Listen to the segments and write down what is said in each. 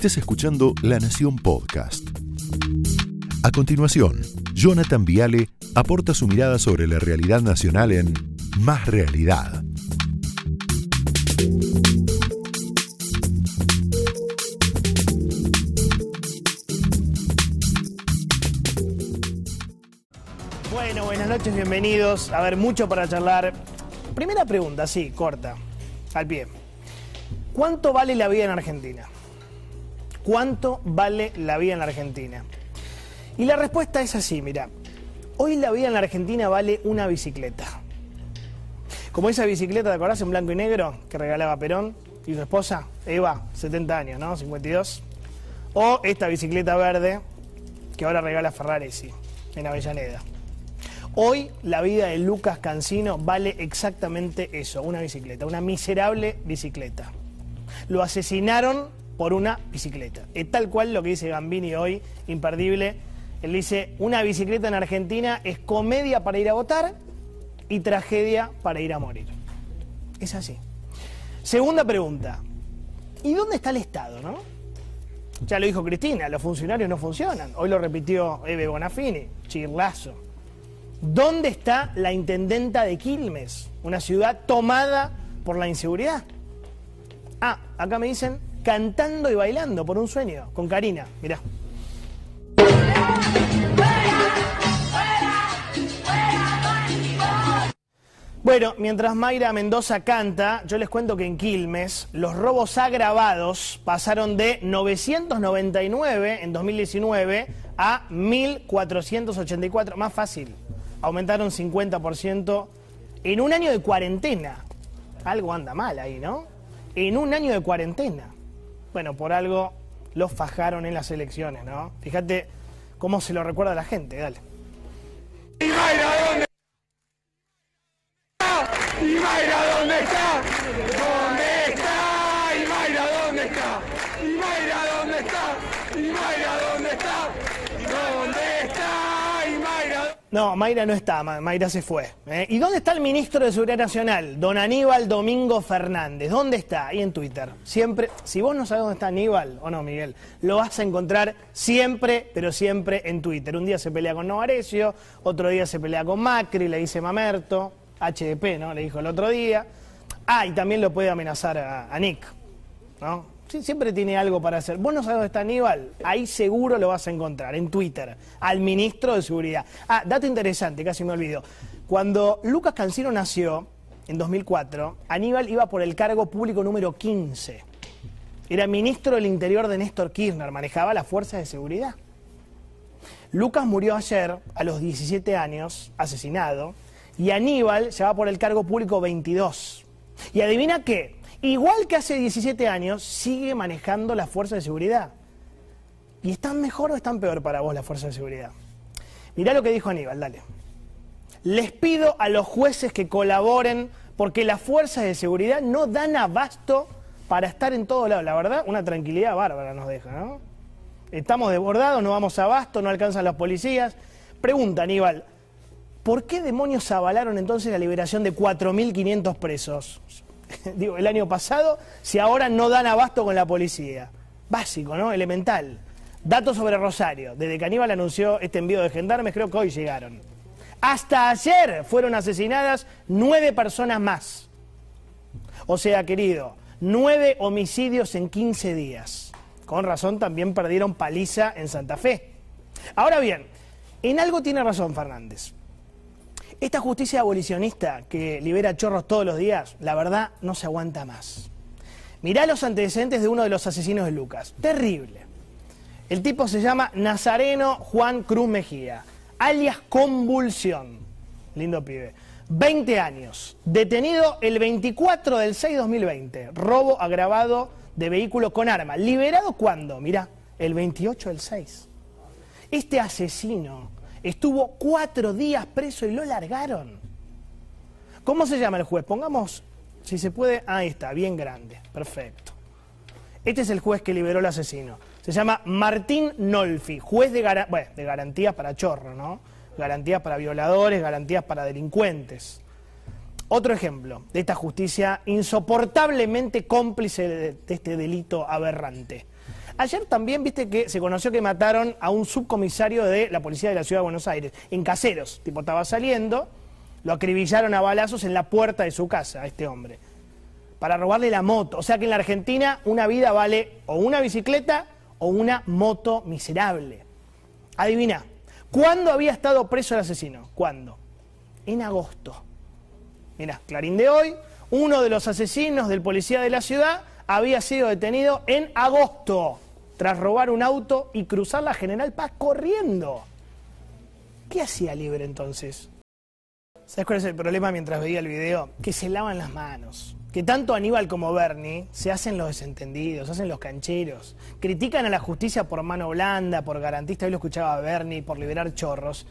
estés escuchando La Nación Podcast. A continuación, Jonathan Viale aporta su mirada sobre la realidad nacional en Más Realidad. Bueno, buenas noches, bienvenidos. A ver, mucho para charlar. Primera pregunta, sí, corta, al pie. ¿Cuánto vale la vida en Argentina? ¿Cuánto vale la vida en la Argentina? Y la respuesta es así, mira. Hoy la vida en la Argentina vale una bicicleta. Como esa bicicleta, ¿te acordás en blanco y negro que regalaba Perón y su esposa? Eva, 70 años, ¿no? 52. O esta bicicleta verde que ahora regala Ferraresi en Avellaneda. Hoy la vida de Lucas Cancino vale exactamente eso, una bicicleta, una miserable bicicleta. Lo asesinaron por una bicicleta. Es tal cual lo que dice Gambini hoy, imperdible. Él dice, una bicicleta en Argentina es comedia para ir a votar y tragedia para ir a morir. Es así. Segunda pregunta, ¿y dónde está el Estado, no? Ya lo dijo Cristina, los funcionarios no funcionan. Hoy lo repitió Eve Bonafini, chirlazo. ¿Dónde está la intendenta de Quilmes? Una ciudad tomada por la inseguridad. Ah, acá me dicen cantando y bailando por un sueño, con Karina, mirá. Bueno, mientras Mayra Mendoza canta, yo les cuento que en Quilmes los robos agravados pasaron de 999 en 2019 a 1484, más fácil. Aumentaron 50% en un año de cuarentena. Algo anda mal ahí, ¿no? En un año de cuarentena. Bueno, por algo los fajaron en las elecciones, ¿no? Fíjate cómo se lo recuerda la gente, dale. ¿Y Mayra dónde está? ¿Y Mayra dónde está? ¿Dónde está? ¿Y Mayra dónde está? ¿Y Mayra dónde está? ¿Y Mayra dónde está? ¿Dónde está? ¿Y Mayra No, Mayra no está, Ma- Mayra se fue. ¿eh? ¿Y dónde está el ministro de Seguridad Nacional? Don Aníbal Domingo Fernández. ¿Dónde está? Ahí en Twitter. Siempre, si vos no sabés dónde está Aníbal, o no, Miguel, lo vas a encontrar siempre, pero siempre en Twitter. Un día se pelea con Novarecio, otro día se pelea con Macri, le dice Mamerto, HDP, ¿no? Le dijo el otro día. Ah, y también lo puede amenazar a, a Nick, ¿no? Sí, siempre tiene algo para hacer. Vos no sabés dónde está Aníbal, ahí seguro lo vas a encontrar, en Twitter, al ministro de Seguridad. Ah, dato interesante, casi me olvido. Cuando Lucas Cancino nació, en 2004, Aníbal iba por el cargo público número 15. Era ministro del Interior de Néstor Kirchner, manejaba las fuerzas de seguridad. Lucas murió ayer, a los 17 años, asesinado, y Aníbal llevaba por el cargo público 22. Y adivina qué, igual que hace 17 años, sigue manejando las fuerzas de seguridad. ¿Y están mejor o están peor para vos las fuerzas de seguridad? Mirá lo que dijo Aníbal, dale. Les pido a los jueces que colaboren porque las fuerzas de seguridad no dan abasto para estar en todo lado. La verdad, una tranquilidad bárbara nos deja, ¿no? Estamos desbordados, no vamos abasto, no alcanzan los policías. Pregunta, Aníbal, ¿por qué demonios avalaron entonces la liberación de 4.500 presos? Digo, el año pasado, si ahora no dan abasto con la policía. Básico, ¿no? Elemental. Datos sobre Rosario. Desde que Aníbal anunció este envío de gendarmes, creo que hoy llegaron. Hasta ayer fueron asesinadas nueve personas más. O sea, querido, nueve homicidios en 15 días. Con razón también perdieron paliza en Santa Fe. Ahora bien, en algo tiene razón Fernández. Esta justicia abolicionista que libera chorros todos los días, la verdad no se aguanta más. Mirá los antecedentes de uno de los asesinos de Lucas. Terrible. El tipo se llama Nazareno Juan Cruz Mejía, alias Convulsión. Lindo pibe. 20 años. Detenido el 24 del 6 2020. Robo agravado de vehículo con arma. ¿Liberado cuándo? Mirá, el 28 del 6. Este asesino estuvo cuatro días preso y lo largaron. ¿Cómo se llama el juez? Pongamos, si se puede, ahí está, bien grande. Perfecto. Este es el juez que liberó al asesino. Se llama Martín Nolfi, juez de, gara- bueno, de garantías para chorro, ¿no? Garantías para violadores, garantías para delincuentes. Otro ejemplo de esta justicia insoportablemente cómplice de este delito aberrante. Ayer también viste que se conoció que mataron a un subcomisario de la policía de la ciudad de Buenos Aires, en caseros. Tipo, estaba saliendo, lo acribillaron a balazos en la puerta de su casa a este hombre. Para robarle la moto. O sea que en la Argentina una vida vale o una bicicleta o una moto miserable. Adivina, ¿cuándo había estado preso el asesino? ¿Cuándo? En agosto. Mira, Clarín de hoy, uno de los asesinos del policía de la ciudad había sido detenido en agosto tras robar un auto y cruzar la General Paz corriendo. ¿Qué hacía Libre entonces? ¿Sabes cuál es el problema mientras veía el video? Que se lavan las manos. Que tanto Aníbal como Bernie se hacen los desentendidos, se hacen los cancheros. Critican a la justicia por mano blanda, por garantista, hoy lo escuchaba a Bernie, por liberar chorros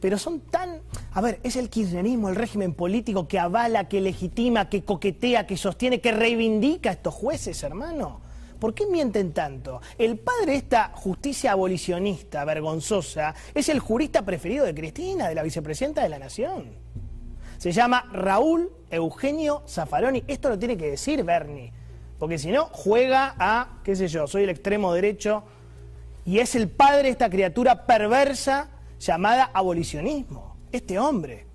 pero son tan... A ver, es el kirchnerismo, el régimen político que avala, que legitima, que coquetea, que sostiene, que reivindica a estos jueces, hermano. ¿Por qué mienten tanto? El padre de esta justicia abolicionista, vergonzosa, es el jurista preferido de Cristina, de la vicepresidenta de la Nación. Se llama Raúl Eugenio Zaffaroni. Esto lo tiene que decir Bernie, porque si no, juega a, qué sé yo, soy el extremo derecho y es el padre de esta criatura perversa llamada abolicionismo. Este hombre.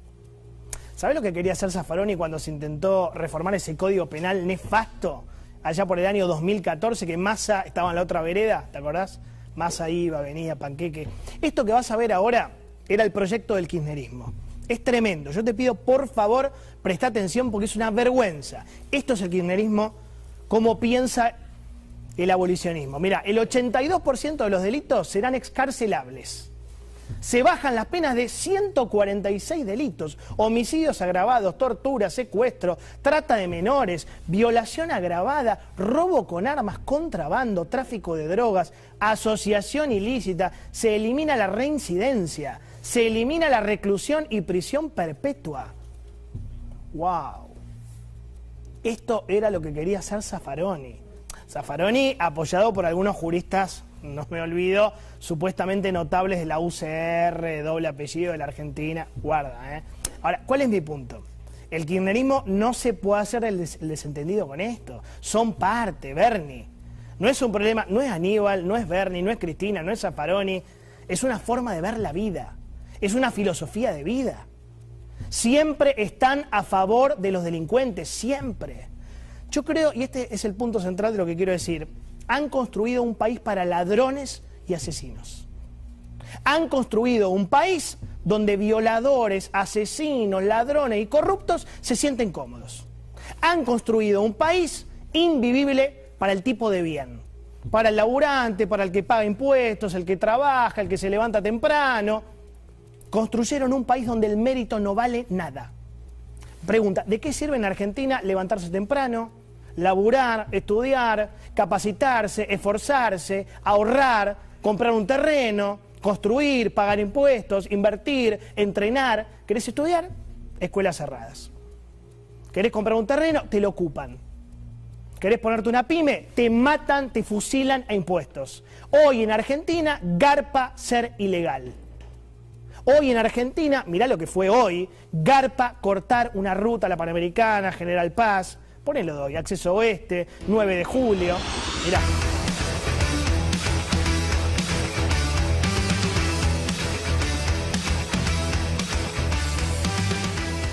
¿Sabes lo que quería hacer Zaffaroni cuando se intentó reformar ese código penal nefasto? Allá por el año 2014, que Massa estaba en la otra vereda, ¿te acordás? Massa iba, venía, panqueque. Esto que vas a ver ahora era el proyecto del kirchnerismo. Es tremendo. Yo te pido, por favor, presta atención porque es una vergüenza. Esto es el kirchnerismo, como piensa el abolicionismo. Mira, el 82% de los delitos serán excarcelables se bajan las penas de 146 delitos, homicidios agravados, tortura, secuestro, trata de menores, violación agravada, robo con armas, contrabando, tráfico de drogas, asociación ilícita, se elimina la reincidencia, se elimina la reclusión y prisión perpetua. ¡Wow! Esto era lo que quería hacer Zaffaroni. Zaffaroni, apoyado por algunos juristas no me olvido, supuestamente notables de la UCR, doble apellido de la Argentina. Guarda, ¿eh? Ahora, ¿cuál es mi punto? El kirchnerismo no se puede hacer el, desentendido con esto. Son parte, Bernie. No es un problema, no es Aníbal, no es Bernie, no es Cristina, no es Zaparoni. Es una forma de ver la vida. Es una filosofía de vida. Siempre están a favor de los delincuentes, siempre. Yo creo, y este es el punto central de lo que quiero decir, han construido un país para ladrones y asesinos. Han construido un país donde violadores, asesinos, ladrones y corruptos se sienten cómodos. Han construido un país invivible para el tipo de bien, para el laburante, para el que paga impuestos, el que trabaja, el que se levanta temprano. Construyeron un país donde el mérito no vale nada. Pregunta, ¿de qué sirve en Argentina levantarse temprano, laburar, estudiar, capacitarse, esforzarse, ahorrar, comprar un terreno, construir, pagar impuestos, invertir, entrenar. ¿Querés estudiar? Escuelas cerradas. ¿Querés comprar un terreno? Te lo ocupan. ¿Querés ponerte una pyme? Te matan, te fusilan a impuestos. Hoy en Argentina, garpa ser ilegal. Hoy en Argentina, mirá lo que fue hoy, garpa cortar una ruta a la Panamericana, General Paz, Ponelo doy, acceso oeste, 9 de julio. Mirá.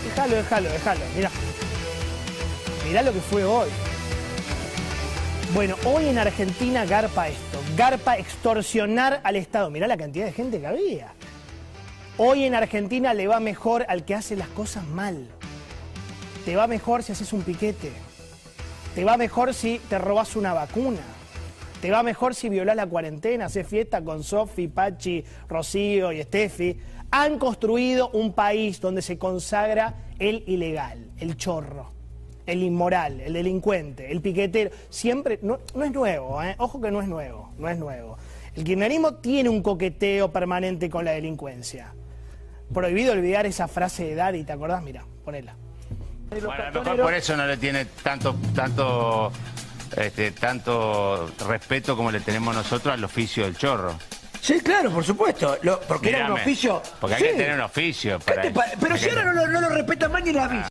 Déjalo, déjalo, déjalo, mirá. Mirá lo que fue hoy. Bueno, hoy en Argentina garpa esto, garpa extorsionar al Estado. Mirá la cantidad de gente que había. Hoy en Argentina le va mejor al que hace las cosas mal. Te va mejor si haces un piquete. Te va mejor si te robas una vacuna. Te va mejor si violas la cuarentena, haces fiesta con Sofi, Pachi, Rocío y Steffi. Han construido un país donde se consagra el ilegal, el chorro, el inmoral, el delincuente, el piquetero. Siempre, no, es nuevo, ¿eh? ojo que no es nuevo, no es nuevo. El kirchnerismo tiene un coqueteo permanente con la delincuencia. Prohibido olvidar esa frase de Daddy, ¿te acordás? Mira, ponela. Bueno, a lo mejor por eso no le tiene tanto, tanto, este, tanto respeto como le tenemos nosotros al oficio del chorro. Sí, claro, por supuesto. porque era un oficio. Porque hay que tener un oficio. Para pero si ahora no lo, no lo respetan más ni la vista.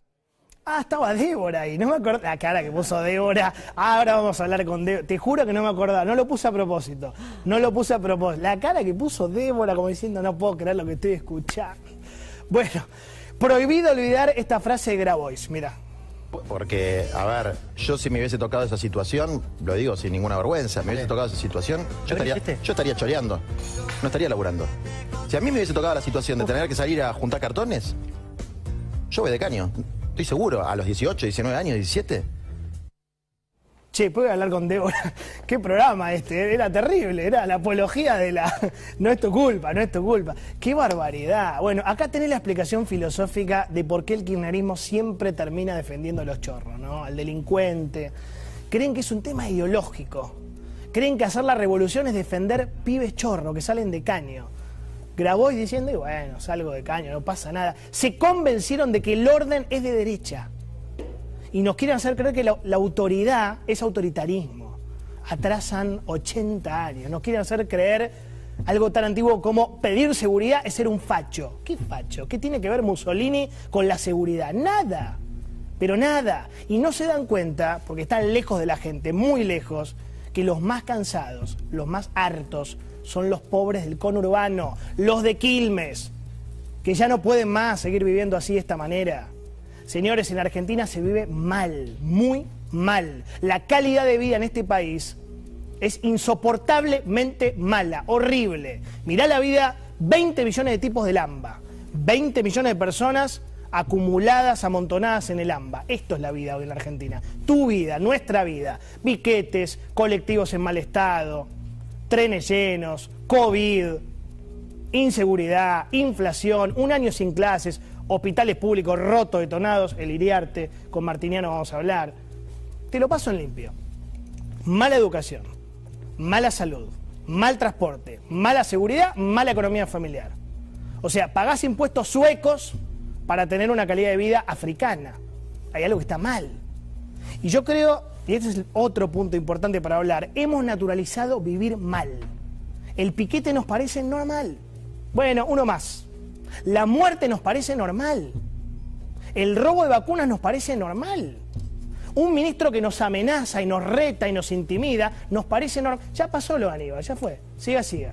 Ah, estaba Débora ahí, no me acuerdo. La cara que puso Débora. Ahora vamos a hablar con Débora. Te juro que no me acordaba, no lo puse a propósito. No lo puse a propósito. La cara que puso Débora como diciendo, no puedo creer lo que estoy escuchando. Bueno, prohibido olvidar esta frase de Grabois, mira. Porque, a ver, yo si me hubiese tocado esa situación, lo digo sin ninguna vergüenza, me hubiese tocado esa situación, yo estaría, yo estaría choreando, no estaría laburando. Si a mí me hubiese tocado la situación de tener que salir a juntar cartones, yo voy de caño. Estoy seguro, a los 18, 19 años, 17. Che, ¿puedo hablar con Débora? ¿Qué programa este? Era terrible, era la apología de la... No es tu culpa, no es tu culpa. ¡Qué barbaridad! Bueno, acá tenés la explicación filosófica de por qué el kirchnerismo siempre termina defendiendo a los chorros, ¿no? Al delincuente. Creen que es un tema ideológico. Creen que hacer la revolución es defender pibes chorros que salen de caño grabó y diciendo, y bueno, salgo de caño, no pasa nada. Se convencieron de que el orden es de derecha. Y nos quieren hacer creer que la, autoridad es autoritarismo. Atrasan 80 años. Nos quieren hacer creer algo tan antiguo como pedir seguridad es ser un facho. ¿Qué facho? ¿Qué tiene que ver Mussolini con la seguridad? Nada. Pero nada. Y no se dan cuenta, porque están lejos de la gente, muy lejos, que los más cansados, los más hartos, son los pobres del conurbano, los de Quilmes, que ya no pueden más seguir viviendo así de esta manera. Señores, en Argentina se vive mal, muy mal. La calidad de vida en este país es insoportablemente mala, horrible. Mirá la vida, 20 millones de tipos del AMBA, 20 millones de personas acumuladas, amontonadas en el AMBA. Esto es la vida hoy en la Argentina. Tu vida, nuestra vida. Piquetes, colectivos en mal estado, trenes llenos, COVID, inseguridad, inflación, un año sin clases, hospitales públicos rotos, detonados, el Iriarte, con Martiniano vamos a hablar. Te lo paso en limpio. Mala educación, mala salud, mal transporte, mala seguridad, mala economía familiar. O sea, pagás impuestos suecos para tener una calidad de vida africana. Hay algo que está mal. Y yo creo y este es otro punto importante para hablar, hemos naturalizado vivir mal. El piquete nos parece normal. Bueno, uno más. La muerte nos parece normal. El robo de vacunas nos parece normal. Un ministro que nos amenaza y nos reta y nos intimida, nos parece normal. Ya pasó lo Aníbal, ya fue. Siga, siga.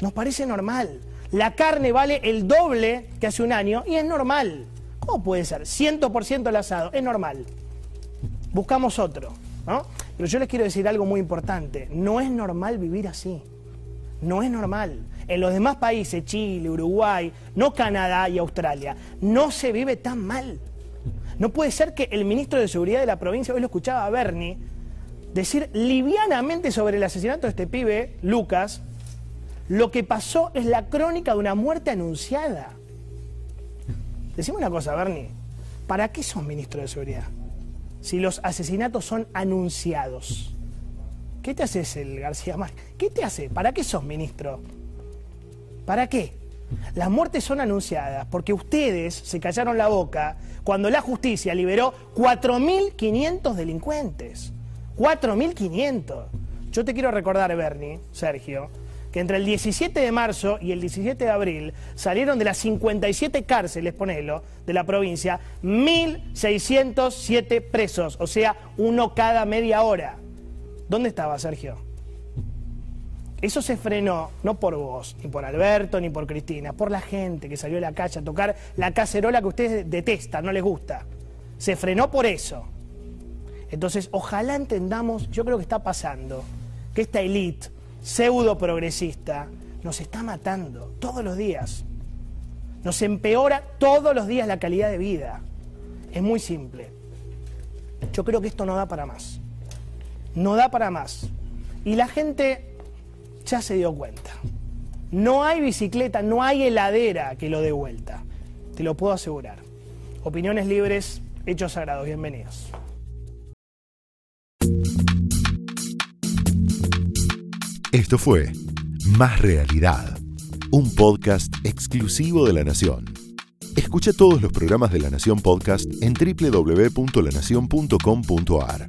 Nos parece normal. La carne vale el doble que hace un año y es normal. ¿Cómo puede ser? 100% el asado, es normal buscamos otro. ¿no? Pero yo les quiero decir algo muy importante. No es normal vivir así. No es normal. En los demás países, Chile, Uruguay, no Canadá y Australia, no se vive tan mal. No puede ser que el ministro de Seguridad de la provincia, hoy lo escuchaba a Bernie, decir livianamente sobre el asesinato de este pibe, Lucas, lo que pasó es la crónica de una muerte anunciada. Decime una cosa, Bernie, ¿para qué sos ministro de Seguridad? si los asesinatos son anunciados. ¿Qué te haces el García Márquez? ¿Qué te hace? ¿Para qué sos ministro? ¿Para qué? Las muertes son anunciadas porque ustedes se callaron la boca cuando la justicia liberó 4.500 delincuentes. 4.500. Yo te quiero recordar, Bernie, Sergio, que entre el 17 de marzo y el 17 de abril salieron de las 57 cárceles, ponelo, de la provincia, 1.607 presos, o sea, uno cada media hora. ¿Dónde estaba, Sergio? Eso se frenó no por vos, ni por Alberto, ni por Cristina, por la gente que salió a la calle a tocar la cacerola que ustedes detestan, no les gusta. Se frenó por eso. Entonces, ojalá entendamos, yo creo que está pasando, que esta élite pseudo progresista nos está matando todos los días. Nos empeora todos los días la calidad de vida. Es muy simple. Yo creo que esto no da para más. No da para más. Y la gente ya se dio cuenta. No hay bicicleta, no hay heladera que lo dé vuelta. Te lo puedo asegurar. Opiniones libres, hechos sagrados. Bienvenidos. Esto fue Más Realidad, un podcast exclusivo de La Nación. Escucha todos los programas de La Nación Podcast en www.lanacion.com.ar.